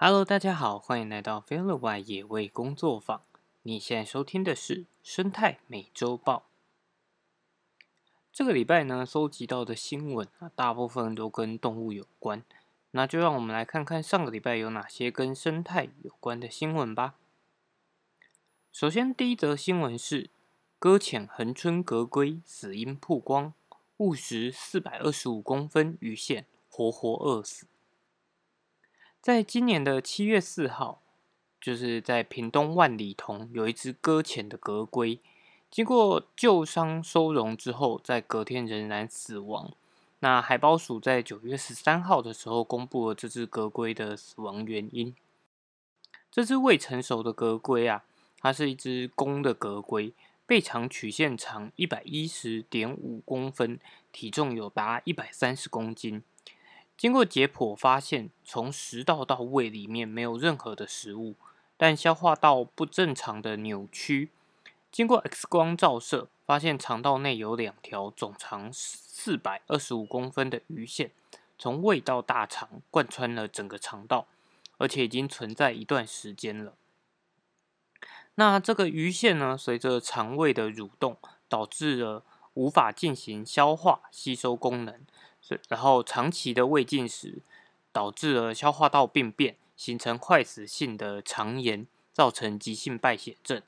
Hello，大家好，欢迎来到 f e l o y 野味工作坊。你现在收听的是生态美洲豹。这个礼拜呢，收集到的新闻啊，大部分都跟动物有关。那就让我们来看看上个礼拜有哪些跟生态有关的新闻吧。首先，第一则新闻是搁浅恒春格龟死因曝光，误食四百二十五公分鱼线，活活饿死。在今年的七月四号，就是在屏东万里同有一只搁浅的格龟，经过旧伤收容之后，在隔天仍然死亡。那海豹署在九月十三号的时候公布了这只格龟的死亡原因。这只未成熟的格龟啊，它是一只公的格龟，背长曲线长一百一十点五公分，体重有达一百三十公斤。经过解剖发现，从食道到胃里面没有任何的食物，但消化道不正常的扭曲。经过 X 光照射，发现肠道内有两条总长四百二十五公分的鱼线，从胃到大肠贯穿了整个肠道，而且已经存在一段时间了。那这个鱼线呢，随着肠胃的蠕动，导致了无法进行消化吸收功能。然后长期的胃进食，导致了消化道病变，形成坏死性的肠炎，造成急性败血症。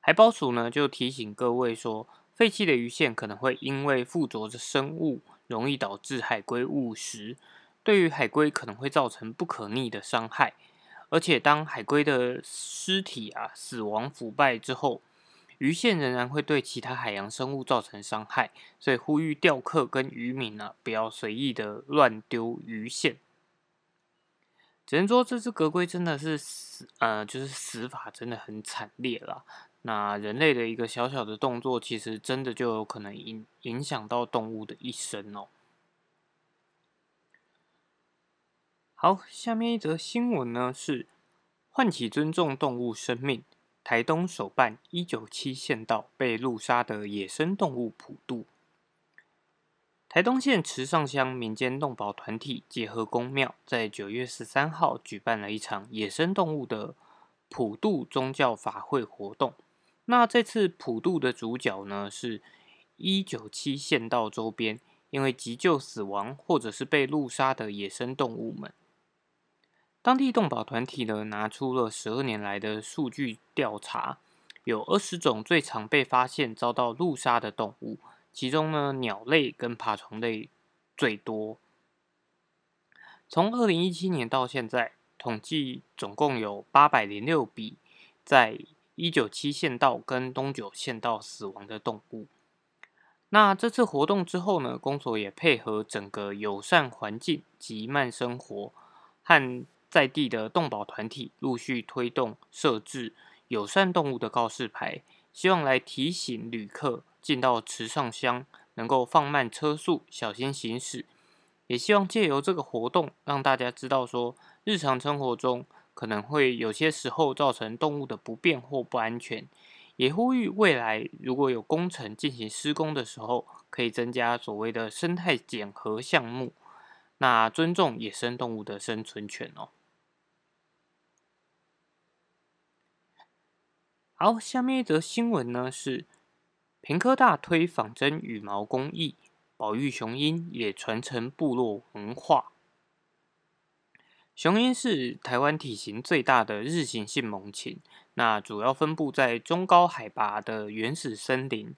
海豹署呢就提醒各位说，废弃的鱼线可能会因为附着着生物，容易导致海龟误食，对于海龟可能会造成不可逆的伤害。而且当海龟的尸体啊死亡腐败之后，鱼线仍然会对其他海洋生物造成伤害，所以呼吁钓客跟渔民呢，不要随意的乱丢鱼线。只能说这只格龟真的是死，呃，就是死法真的很惨烈啦。那人类的一个小小的动作，其实真的就有可能影影响到动物的一生哦。好，下面一则新闻呢是唤起尊重动物生命。台东首办一九七县道被路杀的野生动物普渡。台东县池上乡民间动保团体结合公庙，在九月十三号举办了一场野生动物的普渡宗教法会活动。那这次普渡的主角呢，是一九七县道周边因为急救死亡或者是被路杀的野生动物们。当地动保团体呢，拿出了十二年来的数据调查，有二十种最常被发现遭到路杀的动物，其中呢，鸟类跟爬虫类最多。从二零一七年到现在，统计总共有八百零六笔在一九七县道跟东九县道死亡的动物。那这次活动之后呢，公所也配合整个友善环境及慢生活和。在地的动保团体陆续推动设置友善动物的告示牌，希望来提醒旅客进到池上乡能够放慢车速，小心行驶。也希望借由这个活动，让大家知道说，日常生活中可能会有些时候造成动物的不便或不安全。也呼吁未来如果有工程进行施工的时候，可以增加所谓的生态检核项目，那尊重野生动物的生存权哦。好，下面一则新闻呢是，平科大推仿真羽毛工艺，保育雄鹰也传承部落文化。雄鹰是台湾体型最大的日行性猛禽，那主要分布在中高海拔的原始森林。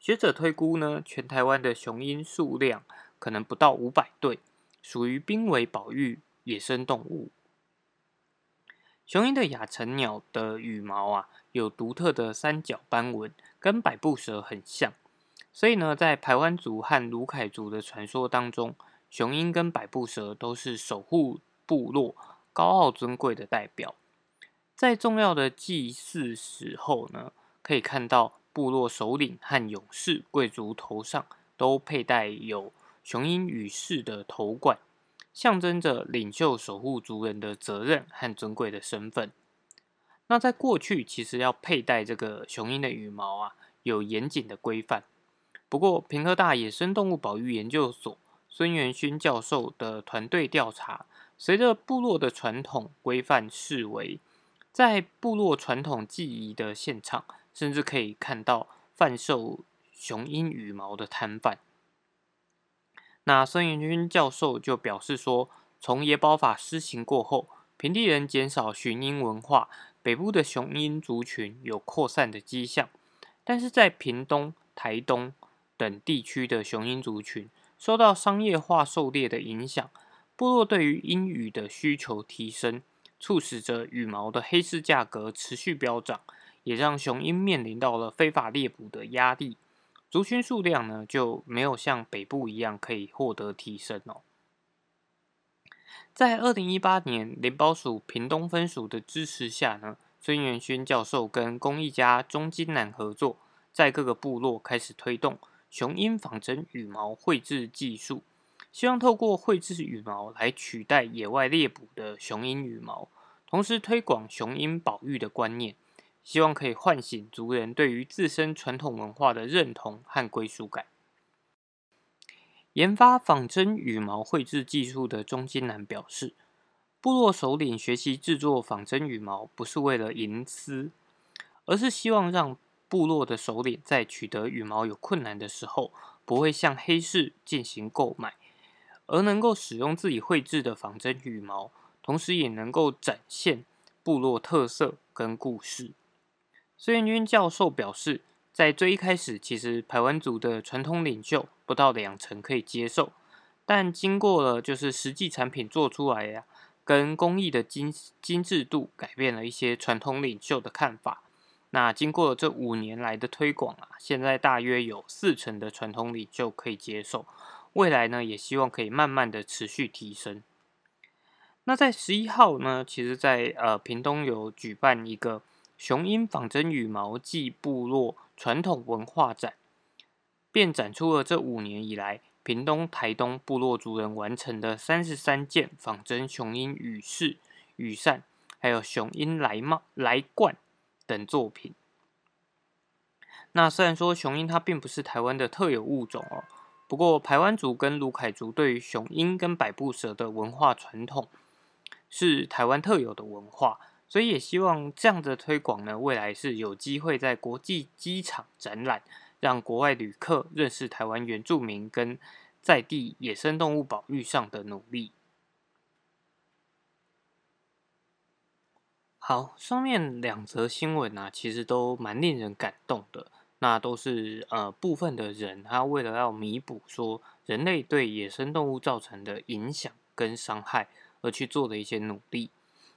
学者推估呢，全台湾的雄鹰数量可能不到五百对，属于濒危保育野生动物。雄鹰的亚成鸟的羽毛啊。有独特的三角斑纹，跟百步蛇很像，所以呢，在排湾族和卢凯族的传说当中，雄鹰跟百步蛇都是守护部落、高傲尊贵的代表。在重要的祭祀时候呢，可以看到部落首领和勇士、贵族头上都佩戴有雄鹰羽饰的头冠，象征着领袖守护族人的责任和尊贵的身份。那在过去，其实要佩戴这个雄鹰的羽毛啊，有严谨的规范。不过，平科大野生动物保育研究所孙元勋教授的团队调查，随着部落的传统规范视为，在部落传统技艺的现场，甚至可以看到贩售雄鹰羽毛的摊贩。那孙元军教授就表示说，从野保法施行过后，平地人减少寻鹰文化，北部的雄鹰族群有扩散的迹象，但是在屏东、台东等地区的雄鹰族群受到商业化狩猎的影响。部落对于鹰羽的需求提升，促使着羽毛的黑市价格持续飙涨，也让雄鹰面临到了非法猎捕的压力。族群数量呢就没有像北部一样可以获得提升哦。在二零一八年联保署屏东分署的支持下呢，孙元勋教授跟工艺家钟金南合作，在各个部落开始推动雄鹰仿真羽毛绘制技术。希望透过绘制羽毛来取代野外猎捕的雄鹰羽毛，同时推广雄鹰保育的观念，希望可以唤醒族人对于自身传统文化的认同和归属感。研发仿真羽毛绘制技术的中金南表示，部落首领学习制作仿真羽毛，不是为了营私，而是希望让部落的首领在取得羽毛有困难的时候，不会向黑市进行购买。而能够使用自己绘制的仿真羽毛，同时也能够展现部落特色跟故事。孙元军教授表示，在最一开始，其实排湾族的传统领袖不到两成可以接受，但经过了就是实际产品做出来呀，跟工艺的精精致度，改变了一些传统领袖的看法。那经过了这五年来的推广啊，现在大约有四成的传统领袖可以接受。未来呢，也希望可以慢慢的持续提升。那在十一号呢，其实，在呃屏东有举办一个雄鹰仿真羽毛暨部落传统文化展，便展出了这五年以来屏东、台东部落族人完成的三十三件仿真雄鹰羽饰、羽扇，还有雄鹰来帽、来冠等作品。那虽然说雄鹰它并不是台湾的特有物种哦。不过，排湾族跟卢凯族对于雄鹰跟百步蛇的文化传统是台湾特有的文化，所以也希望这样的推广呢，未来是有机会在国际机场展览，让国外旅客认识台湾原住民跟在地野生动物保育上的努力。好，上面两则新闻啊，其实都蛮令人感动的。那都是呃部分的人，他为了要弥补说人类对野生动物造成的影响跟伤害而去做的一些努力，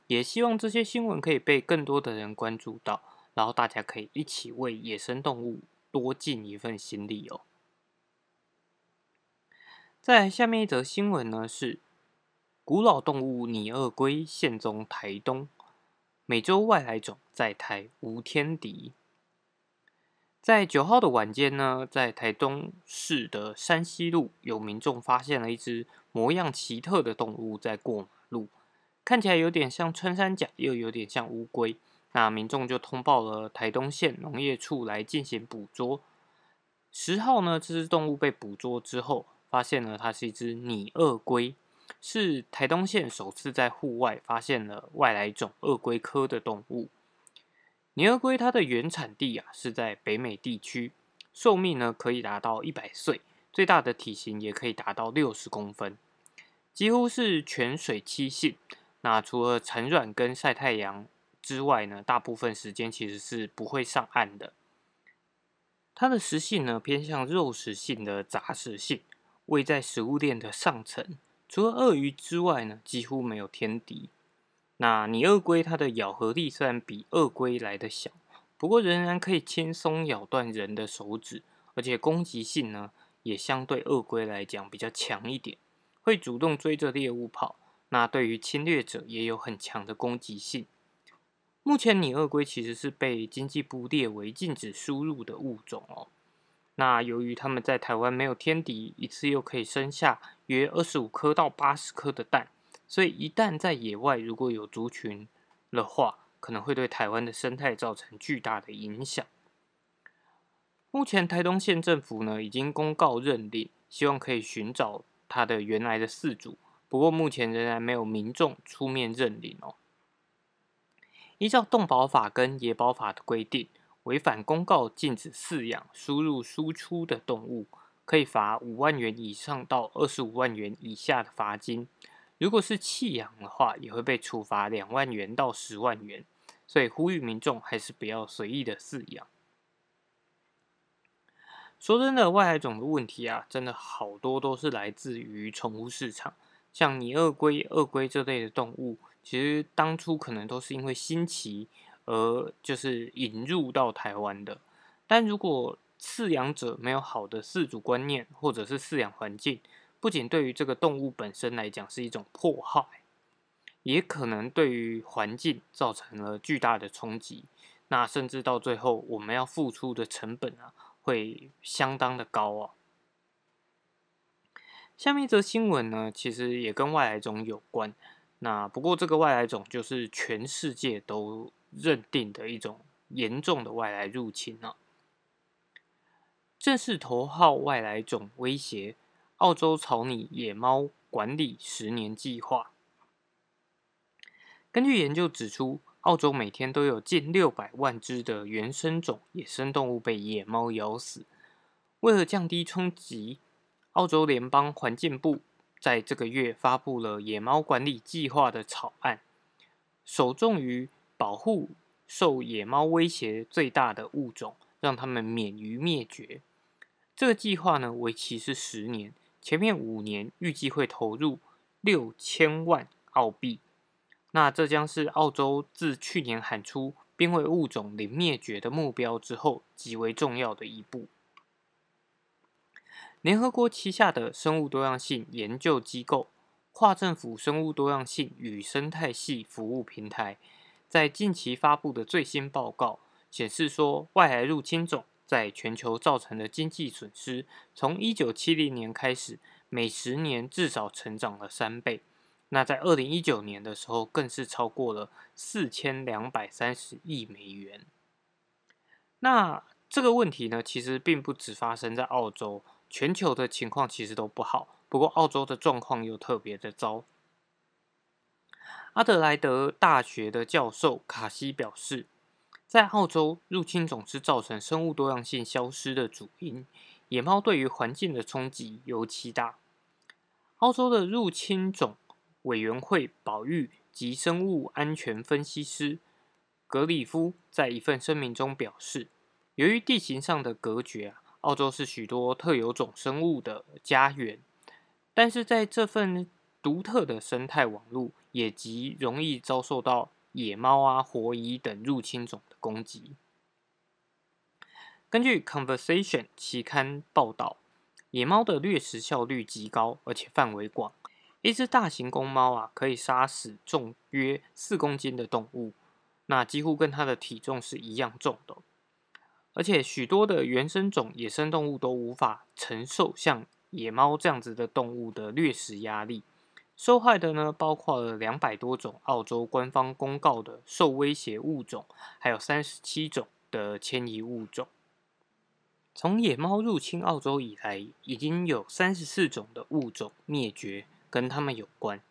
也希望这些新闻可以被更多的人关注到，然后大家可以一起为野生动物多尽一份心力哦。在下面一则新闻呢是古老动物拟鳄龟现踪台东，美洲外来种在台无天敌。在九号的晚间呢，在台东市的山西路，有民众发现了一只模样奇特的动物在过马路，看起来有点像穿山甲，又有点像乌龟。那民众就通报了台东县农业处来进行捕捉。十号呢，这只动物被捕捉之后，发现了它是一只拟鳄龟，是台东县首次在户外发现了外来种鳄龟科的动物。拟鳄龟它的原产地啊是在北美地区，寿命呢可以达到一百岁，最大的体型也可以达到六十公分，几乎是全水栖性。那除了产卵跟晒太阳之外呢，大部分时间其实是不会上岸的。它的食性呢偏向肉食性的杂食性，位在食物链的上层。除了鳄鱼之外呢，几乎没有天敌。那拟鳄龟它的咬合力虽然比鳄龟来的小，不过仍然可以轻松咬断人的手指，而且攻击性呢也相对鳄龟来讲比较强一点，会主动追着猎物跑。那对于侵略者也有很强的攻击性。目前拟鳄龟其实是被经济部列为禁止输入的物种哦。那由于它们在台湾没有天敌，一次又可以生下约二十五颗到八十颗的蛋。所以，一旦在野外如果有族群的话，可能会对台湾的生态造成巨大的影响。目前，台东县政府呢已经公告认定，希望可以寻找它的原来的饲主，不过目前仍然没有民众出面认领哦。依照动保法跟野保法的规定，违反公告禁止饲养、输入、输出的动物，可以罚五万元以上到二十五万元以下的罚金。如果是弃养的话，也会被处罚两万元到十万元。所以呼吁民众还是不要随意的饲养。说真的，外来种的问题啊，真的好多都是来自于宠物市场，像拟鳄龟、鳄龟这类的动物。其实当初可能都是因为新奇而就是引入到台湾的，但如果饲养者没有好的饲主观念或者是饲养环境，不仅对于这个动物本身来讲是一种迫害，也可能对于环境造成了巨大的冲击。那甚至到最后我们要付出的成本啊，会相当的高啊。下面一则新闻呢，其实也跟外来种有关。那不过这个外来种就是全世界都认定的一种严重的外来入侵呢。正式头号外来种威胁，澳洲草拟野猫管理十年计划。根据研究指出，澳洲每天都有近六百万只的原生种野生动物被野猫咬死。为了降低冲击，澳洲联邦环境部。在这个月发布了野猫管理计划的草案，首重于保护受野猫威胁最大的物种，让它们免于灭绝。这个计划呢，为期是十年，前面五年预计会投入六千万澳币。那这将是澳洲自去年喊出濒危物种零灭绝的目标之后，极为重要的一步。联合国旗下的生物多样性研究机构跨政府生物多样性与生态系服务平台，在近期发布的最新报告显示说，外来入侵种在全球造成的经济损失，从一九七零年开始，每十年至少成长了三倍。那在二零一九年的时候，更是超过了四千两百三十亿美元。那这个问题呢，其实并不只发生在澳洲。全球的情况其实都不好，不过澳洲的状况又特别的糟。阿德莱德大学的教授卡西表示，在澳洲，入侵种是造成生物多样性消失的主因。野猫对于环境的冲击尤其大。澳洲的入侵种委员会保育及生物安全分析师格里夫在一份声明中表示，由于地形上的隔绝啊。澳洲是许多特有种生物的家园，但是在这份独特的生态网络，也极容易遭受到野猫啊、活蚁等入侵种的攻击。根据《Conversation》期刊报道，野猫的掠食效率极高，而且范围广。一只大型公猫啊，可以杀死重约四公斤的动物，那几乎跟它的体重是一样重的。而且许多的原生种野生动物都无法承受像野猫这样子的动物的掠食压力，受害的呢包括了两百多种澳洲官方公告的受威胁物种，还有三十七种的迁移物种。从野猫入侵澳洲以来，已经有三十四种的物种灭绝，跟它们有关。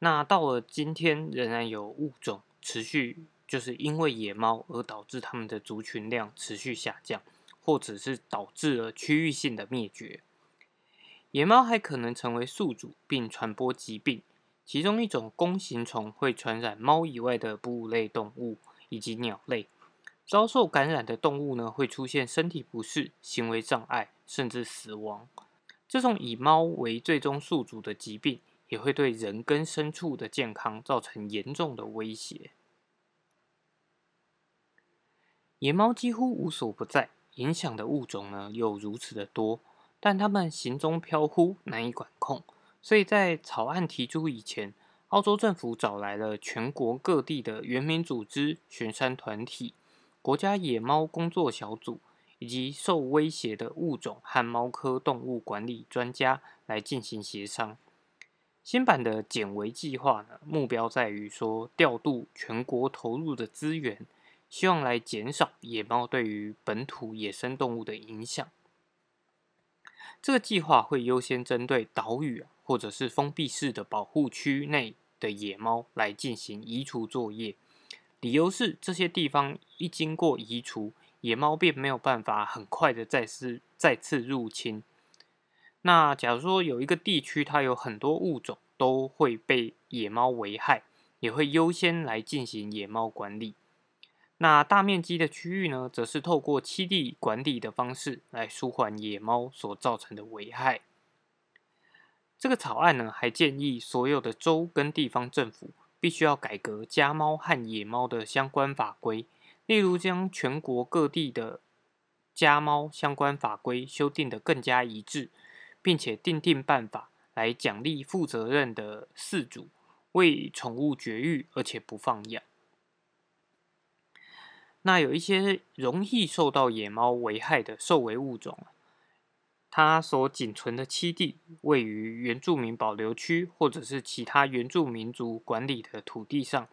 那到了今天，仍然有物种持续。就是因为野猫而导致它们的族群量持续下降，或者是导致了区域性的灭绝。野猫还可能成为宿主并传播疾病，其中一种弓形虫会传染猫以外的哺乳类动物以及鸟类。遭受感染的动物呢，会出现身体不适、行为障碍，甚至死亡。这种以猫为最终宿主的疾病，也会对人跟牲畜的健康造成严重的威胁。野猫几乎无所不在，影响的物种呢又如此的多，但它们行踪飘忽，难以管控。所以在草案提出以前，澳洲政府找来了全国各地的原民组织、巡山团体、国家野猫工作小组以及受威胁的物种和猫科动物管理专家来进行协商。新版的减围计划呢，目标在于说调度全国投入的资源。希望来减少野猫对于本土野生动物的影响。这个计划会优先针对岛屿或者是封闭式的保护区内的野猫来进行移除作业。理由是这些地方一经过移除，野猫便没有办法很快的再次再次入侵。那假如说有一个地区，它有很多物种都会被野猫危害，也会优先来进行野猫管理。那大面积的区域呢，则是透过栖地管理的方式来舒缓野猫所造成的危害。这个草案呢，还建议所有的州跟地方政府必须要改革家猫和野猫的相关法规，例如将全国各地的家猫相关法规修订的更加一致，并且定定办法来奖励负责任的饲主为宠物绝育而且不放养。那有一些容易受到野猫危害的受危物种。它所仅存的栖地位于原住民保留区或者是其他原住民族管理的土地上，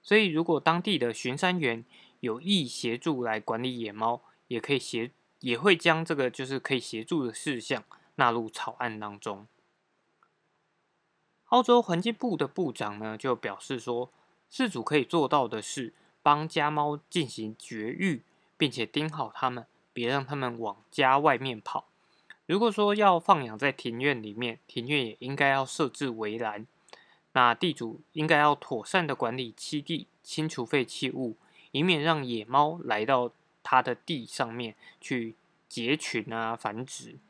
所以如果当地的巡山员有意协助来管理野猫，也可以协也会将这个就是可以协助的事项纳入草案当中。澳洲环境部的部长呢就表示说，饲主可以做到的是帮家猫进行绝育，并且盯好它们，别让它们往家外面跑。如果说要放养在庭院里面，庭院也应该要设置围栏。那地主应该要妥善的管理栖地，清除废弃物，以免让野猫来到他的地上面去结群啊繁殖，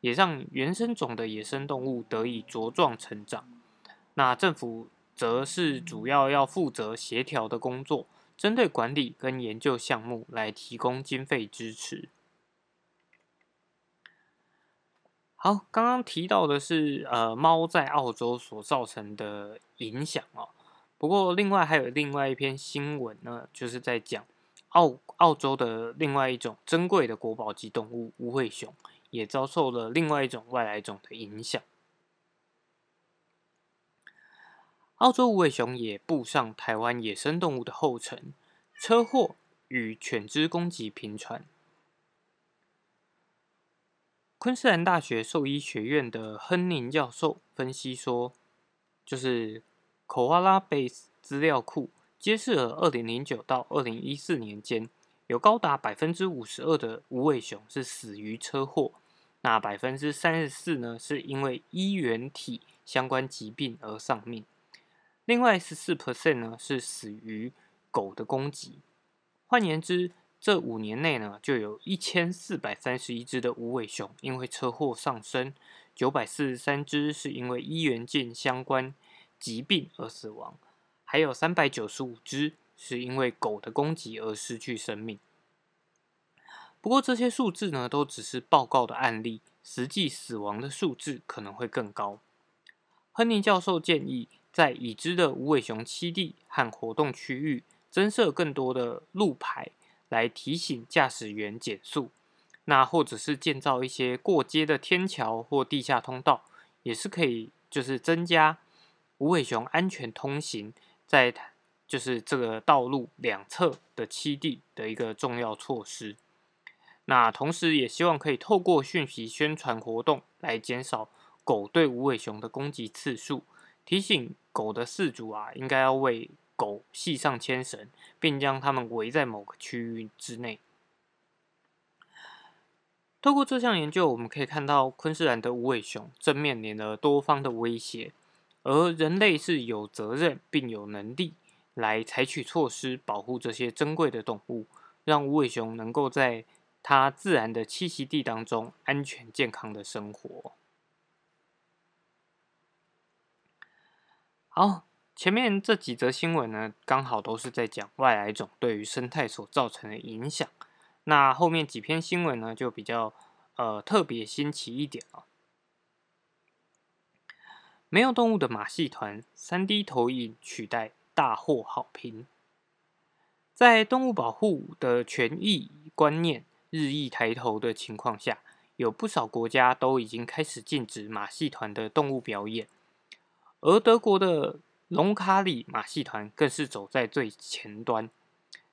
也让原生种的野生动物得以茁壮成长。那政府则是主要要负责协调的工作，针对管理跟研究项目来提供经费支持。好，刚刚提到的是呃猫在澳洲所造成的影响哦。不过另外还有另外一篇新闻呢，就是在讲澳澳洲的另外一种珍贵的国宝级动物无尾熊，也遭受了另外一种外来种的影响。澳洲无尾熊也步上台湾野生动物的后尘，车祸与犬只攻击频传。昆士兰大学兽医学院的亨宁教授分析说，就是 Koala Base 资料库揭示了二零零九到二零一四年间，有高达百分之五十二的无尾熊是死于车祸，那百分之三十四呢是因为衣原体相关疾病而丧命，另外十四 percent 呢是死于狗的攻击。换言之，这五年内呢，就有一千四百三十一只的无尾熊因为车祸丧生，九百四十三只是因为医源件相关疾病而死亡，还有三百九十五只是因为狗的攻击而失去生命。不过这些数字呢，都只是报告的案例，实际死亡的数字可能会更高。亨尼教授建议，在已知的无尾熊栖地和活动区域增设更多的路牌。来提醒驾驶员减速，那或者是建造一些过街的天桥或地下通道，也是可以，就是增加无尾熊安全通行在就是这个道路两侧的栖地的一个重要措施。那同时也希望可以透过讯息宣传活动来减少狗对无尾熊的攻击次数，提醒狗的饲主啊，应该要为。狗系上牵绳，并将它们围在某个区域之内。透过这项研究，我们可以看到昆士兰的无尾熊正面临了多方的威胁，而人类是有责任并有能力来采取措施保护这些珍贵的动物，让无尾熊能够在它自然的栖息地当中安全健康的生活。好。前面这几则新闻呢，刚好都是在讲外来种对于生态所造成的影响。那后面几篇新闻呢，就比较呃特别新奇一点了。没有动物的马戏团三 D 投影取代大获好评。在动物保护的权益观念日益抬头的情况下，有不少国家都已经开始禁止马戏团的动物表演，而德国的。隆卡里马戏团更是走在最前端，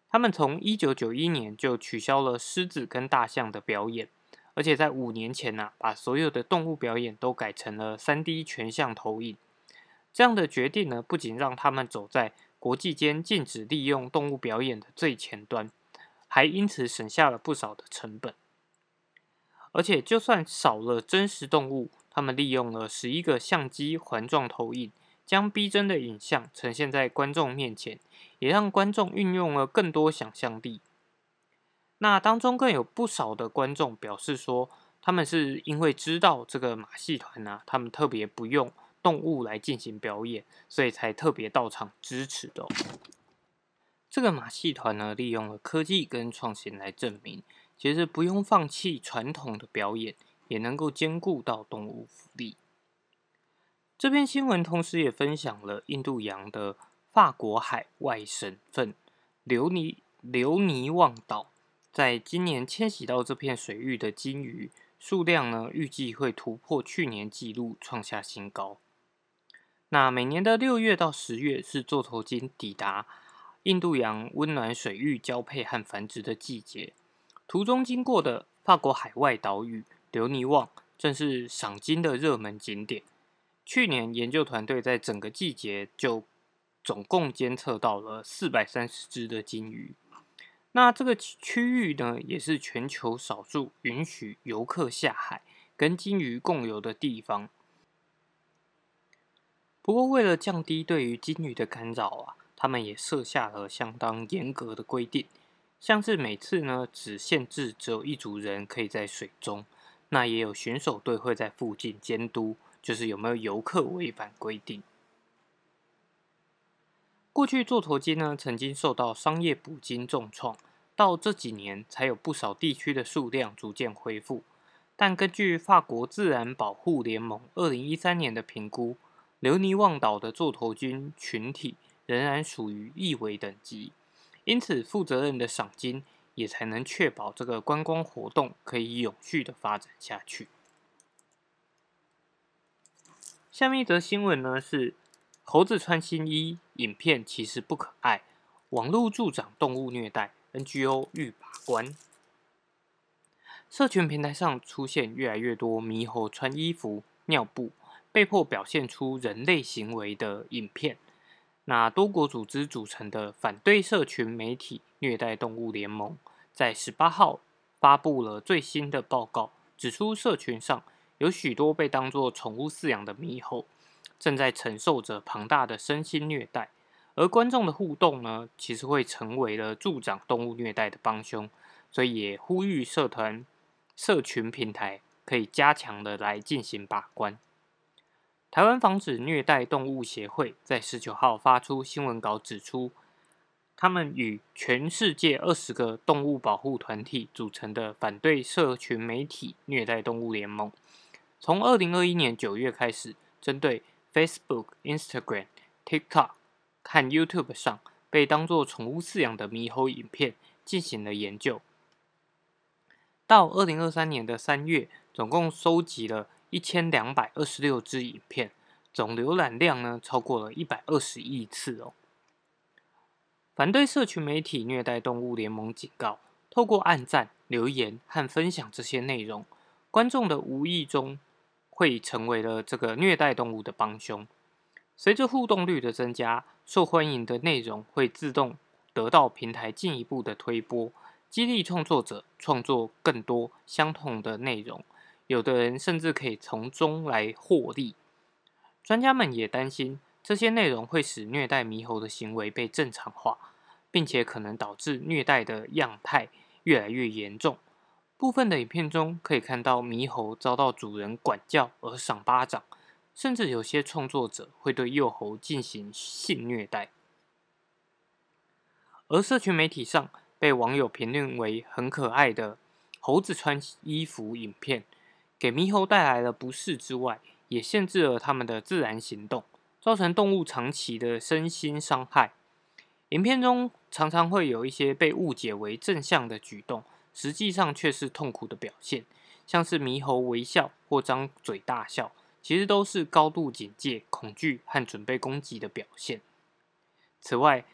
他们从一九九一年就取消了狮子跟大象的表演，而且在五年前呢，把所有的动物表演都改成了三 D 全像投影。这样的决定呢，不仅让他们走在国际间禁止利用动物表演的最前端，还因此省下了不少的成本。而且，就算少了真实动物，他们利用了十一个相机环状投影，将逼真的影像呈现在观众面前，也让观众运用了更多想象力。那当中更有不少的观众表示说，他们是因为知道这个马戏团呢，他们特别不用动物来进行表演，所以才特别到场支持的。这个马戏团呢，利用了科技跟创新来证明。其实不用放弃传统的表演，也能够兼顾到动物福利。这篇新闻同时也分享了印度洋的法国海外省份留尼留尼旺岛，在今年迁徙到这片水域的鲸鱼数量呢，预计会突破去年纪录，创下新高。那每年的六月到十月是座头鲸抵达印度洋温暖水域交配和繁殖的季节。途中经过的法国海外岛屿留尼旺，正是赏金的热门景点。去年研究团队在整个季节就总共监测到了四百三十只的金鱼。那这个区域呢，也是全球少数允许游客下海跟金鱼共游的地方。不过，为了降低对于金鱼的干扰啊，他们也设下了相当严格的规定。像是每次呢，只限制只有一组人可以在水中，那也有选手队会在附近监督，就是有没有游客违反规定。过去座头鲸呢，曾经受到商业捕鲸重创，到这几年才有不少地区的数量逐渐恢复。但根据法国自然保护联盟二零一三年的评估，留尼旺岛的座头鲸群体仍然属于易危等级。因此，负责任的赏金也才能确保这个观光活动可以永续的发展下去。下面一则新闻呢是猴子穿新衣，影片其实不可爱，网络助长动物虐待，NGO 欲把关。社群平台上出现越来越多猕猴穿衣服、尿布，被迫表现出人类行为的影片。那多国组织组成的反对社群媒体虐待动物联盟，在十八号发布了最新的报告，指出社群上有许多被当作宠物饲养的猕猴，正在承受着庞大的身心虐待，而观众的互动呢，其实会成为了助长动物虐待的帮凶，所以也呼吁社团、社群平台可以加强的来进行把关。台湾防止虐待动物协会在十九号发出新闻稿，指出，他们与全世界二十个动物保护团体组成的反对社群媒体虐待动物联盟，从二零二一年九月开始，针对 Facebook、Instagram、TikTok 和 YouTube 上被当作宠物饲养的猕猴影片进行了研究。到二零二三年的三月，总共收集了。一千两百二十六支影片，总浏览量呢超过了一百二十亿次哦。反对社群媒体虐待动物联盟警告：透过按赞、留言和分享这些内容，观众的无意中会成为了这个虐待动物的帮凶。随着互动率的增加，受欢迎的内容会自动得到平台进一步的推播，激励创作者创作更多相同的内容。有的人甚至可以从中来获利。专家们也担心，这些内容会使虐待猕猴的行为被正常化，并且可能导致虐待的样态越来越严重。部分的影片中可以看到猕猴遭到主人管教而赏巴掌，甚至有些创作者会对幼猴进行性虐待。而社群媒体上被网友评论为很可爱的猴子穿衣服影片。给猕猴带来了不适之外，也限制了它们的自然行动，造成动物长期的身心伤害。影片中常常会有一些被误解为正向的举动，实际上却是痛苦的表现，像是猕猴微笑或张嘴大笑，其实都是高度警戒、恐惧和准备攻击的表现。此外，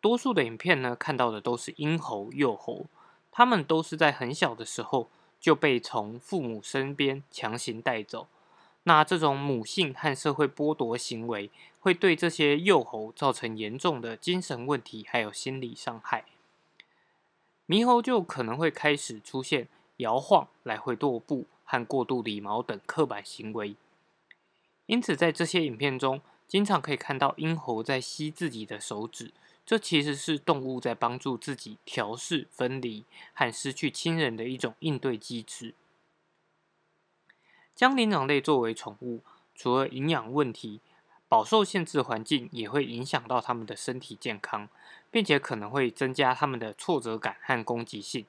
多数的影片呢看到的都是婴猴、幼猴，它们都是在很小的时候。就被从父母身边强行带走。那这种母性和社会剥夺行为，会对这些幼猴造成严重的精神问题，还有心理伤害。猕猴就可能会开始出现摇晃、来回踱步和过度理毛等刻板行为。因此，在这些影片中，经常可以看到鹰猴在吸自己的手指，这其实是动物在帮助自己调试分离和失去亲人的一种应对机制。将灵长类作为宠物，除了营养问题，饱受限制环境也会影响到它们的身体健康，并且可能会增加它们的挫折感和攻击性。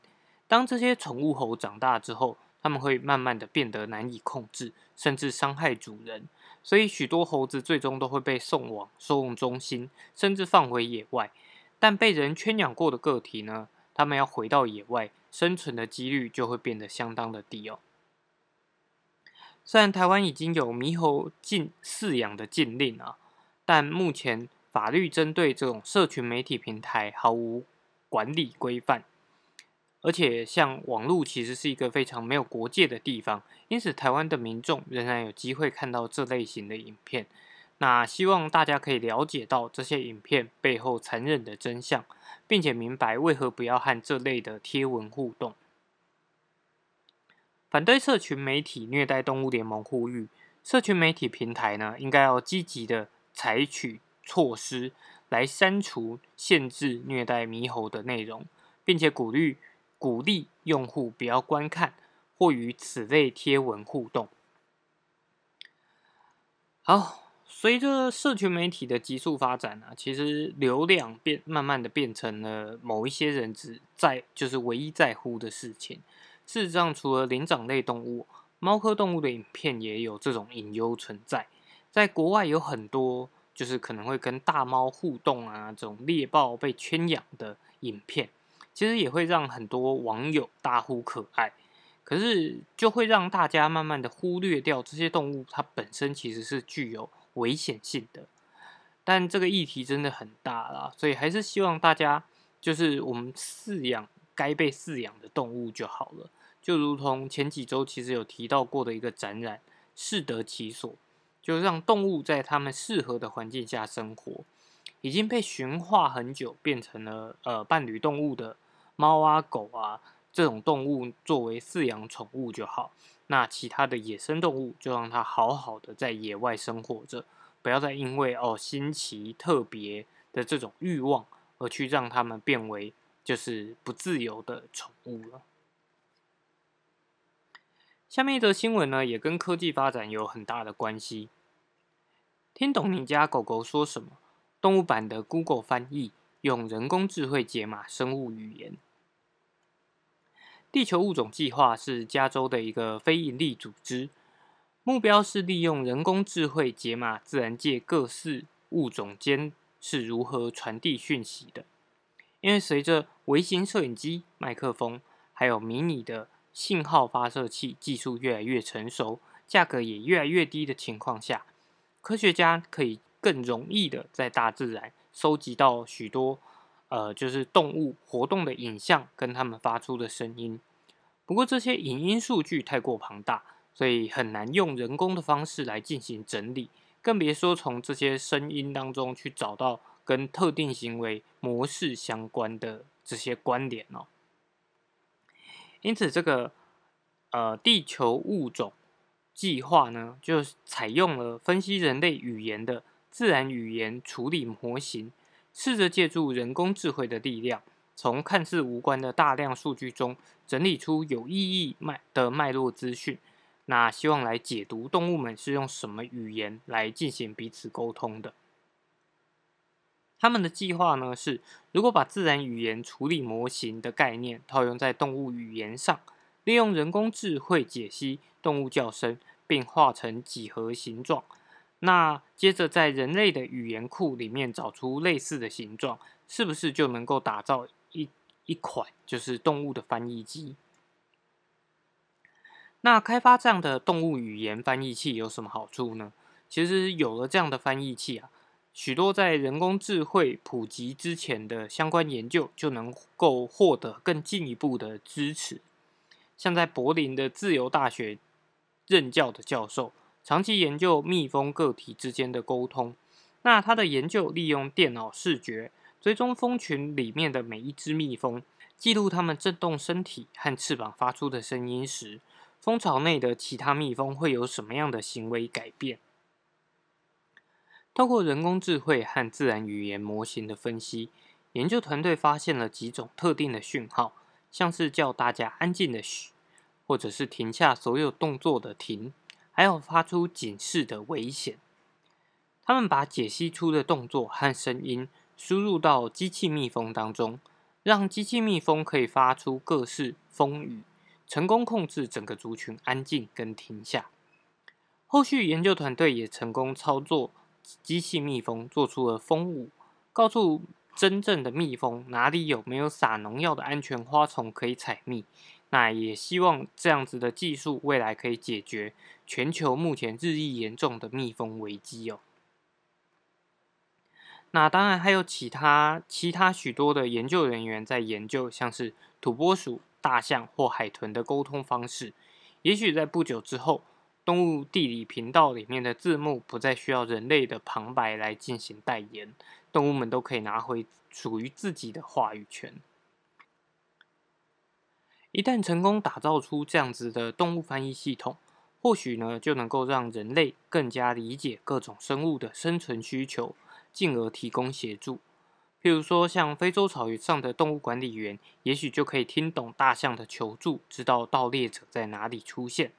当这些宠物猴长大之后，它们会慢慢的变得难以控制，甚至伤害主人。所以许多猴子最终都会被送往收容中心，甚至放回野外。但被人圈养过的个体呢？它们要回到野外生存的几率就会变得相当的低哦。虽然台湾已经有猕猴禁饲养的禁令啊，但目前法律针对这种社群媒体平台毫无管理规范，而且像网络其实是一个非常没有国界的地方，因此台湾的民众仍然有机会看到这类型的影片。那希望大家可以了解到这些影片背后残忍的真相，并且明白为何不要和这类的贴文互动。反对社群媒体虐待动物联盟呼吁，社群媒体平台呢，应该要积极的采取措施来删除、限制虐待猕猴的内容，并且鼓励鼓励用户不要观看或与此类贴文互动。好，随着社群媒体的急速发展呢，其实流量变慢慢的变成了某一些人只在就是唯一在乎的事情。事实上，除了灵长类动物，猫科动物的影片也有这种隐忧存在。在国外有很多就是可能会跟大猫互动啊，这种猎豹被圈养的影片，其实也会让很多网友大呼可爱。可是就会让大家慢慢的忽略掉这些动物，它本身其实是具有危险性的。但这个议题真的很大啦，所以还是希望大家就是我们饲养该被饲养的动物就好了。就如同前几周其实有提到过的一个展览，适得其所，就让动物在它们适合的环境下生活。已经被驯化很久，变成了呃伴侣动物的猫啊狗啊这种动物作为饲养宠物就好。那其他的野生动物就让它好好的在野外生活着，不要再因为哦新奇特别的这种欲望而去让它们变为就是不自由的宠物了。下面一则新闻呢，也跟科技发展有很大的关系。听懂你家狗狗说什么？动物版的 Google 翻译用人工智慧解码生物语言。地球物种计划是加州的一个非营利组织，目标是利用人工智慧解码自然界各式物种间是如何传递讯息的。因为随着微型摄影机、麦克风，还有迷你的。信号发射器技术越来越成熟，价格也越来越低的情况下，科学家可以更容易的在大自然收集到许多呃，就是动物活动的影像跟它们发出的声音。不过这些影音数据太过庞大，所以很难用人工的方式来进行整理，更别说从这些声音当中去找到跟特定行为模式相关的这些关联哦。因此，这个呃地球物种计划呢，就采用了分析人类语言的自然语言处理模型，试着借助人工智慧的力量，从看似无关的大量数据中整理出有意义脉的脉络资讯。那希望来解读动物们是用什么语言来进行彼此沟通的。他们的计划呢是，如果把自然语言处理模型的概念套用在动物语言上，利用人工智慧解析动物叫声，并画成几何形状，那接着在人类的语言库里面找出类似的形状，是不是就能够打造一一款就是动物的翻译机？那开发这样的动物语言翻译器有什么好处呢？其实有了这样的翻译器啊。许多在人工智慧普及之前的相关研究就能够获得更进一步的支持。像在柏林的自由大学任教的教授，长期研究蜜蜂个体之间的沟通。那他的研究利用电脑视觉追踪蜂群里面的每一只蜜蜂，记录它们震动身体和翅膀发出的声音时，蜂巢内的其他蜜蜂会有什么样的行为改变。透过人工智慧和自然语言模型的分析，研究团队发现了几种特定的讯号，像是叫大家安静的嘘，或者是停下所有动作的停，还有发出警示的危险。他们把解析出的动作和声音输入到机器蜜蜂当中，让机器蜜蜂可以发出各式蜂语，成功控制整个族群安静跟停下。后续研究团队也成功操作。机器蜜蜂做出了蜂舞，告诉真正的蜜蜂哪里有没有撒农药的安全花丛可以采蜜。那也希望这样子的技术未来可以解决全球目前日益严重的蜜蜂危机哦。那当然还有其他其他许多的研究人员在研究，像是土拨鼠、大象或海豚的沟通方式。也许在不久之后。动物地理频道里面的字幕不再需要人类的旁白来进行代言，动物们都可以拿回属于自己的话语权。一旦成功打造出这样子的动物翻译系统，或许呢就能够让人类更加理解各种生物的生存需求，进而提供协助。譬如说，像非洲草原上的动物管理员，也许就可以听懂大象的求助，知道盗猎者在哪里出现。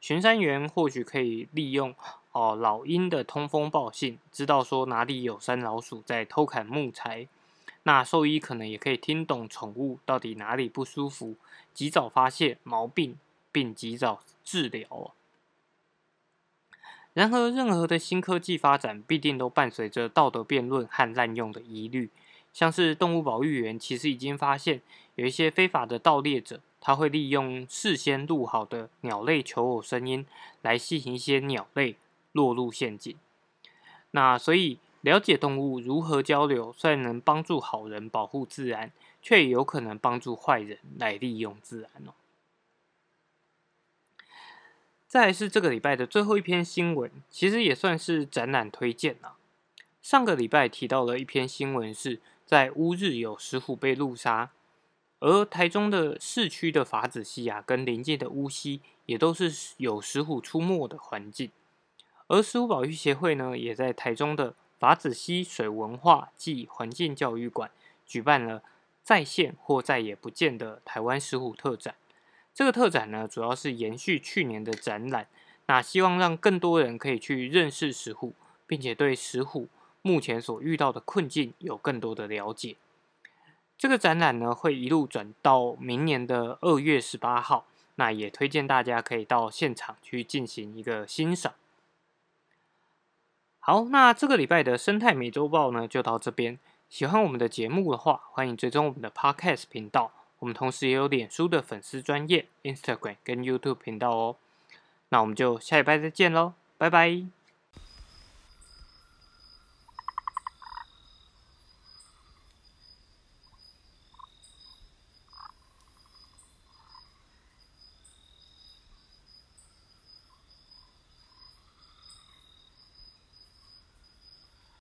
巡山员或许可以利用哦老鹰的通风报信，知道说哪里有山老鼠在偷砍木材。那兽医可能也可以听懂宠物到底哪里不舒服，及早发现毛病并及早治疗。然而，任何的新科技发展必定都伴随着道德辩论和滥用的疑虑。像是动物保育员其实已经发现有一些非法的盗猎者。他会利用事先录好的鸟类求偶声音来吸引一些鸟类落入陷阱。那所以了解动物如何交流，虽然能帮助好人保护自然，却也有可能帮助坏人来利用自然哦。再是这个礼拜的最后一篇新闻，其实也算是展览推荐了。上个礼拜提到了一篇新闻，是在乌日有石虎被路杀。而台中的市区的法子溪啊，跟邻近的乌溪也都是有石虎出没的环境。而石虎保育协会呢，也在台中的法子溪水文化暨环境教育馆举办了在线或再也不见的台湾石虎特展。这个特展呢，主要是延续去年的展览，那希望让更多人可以去认识石虎，并且对石虎目前所遇到的困境有更多的了解。这个展览呢，会一路转到明年的二月十八号。那也推荐大家可以到现场去进行一个欣赏。好，那这个礼拜的生态美洲报呢，就到这边。喜欢我们的节目的话，欢迎追踪我们的 Podcast 频道。我们同时也有脸书的粉丝专业、Instagram 跟 YouTube 频道哦。那我们就下礼拜再见喽，拜拜。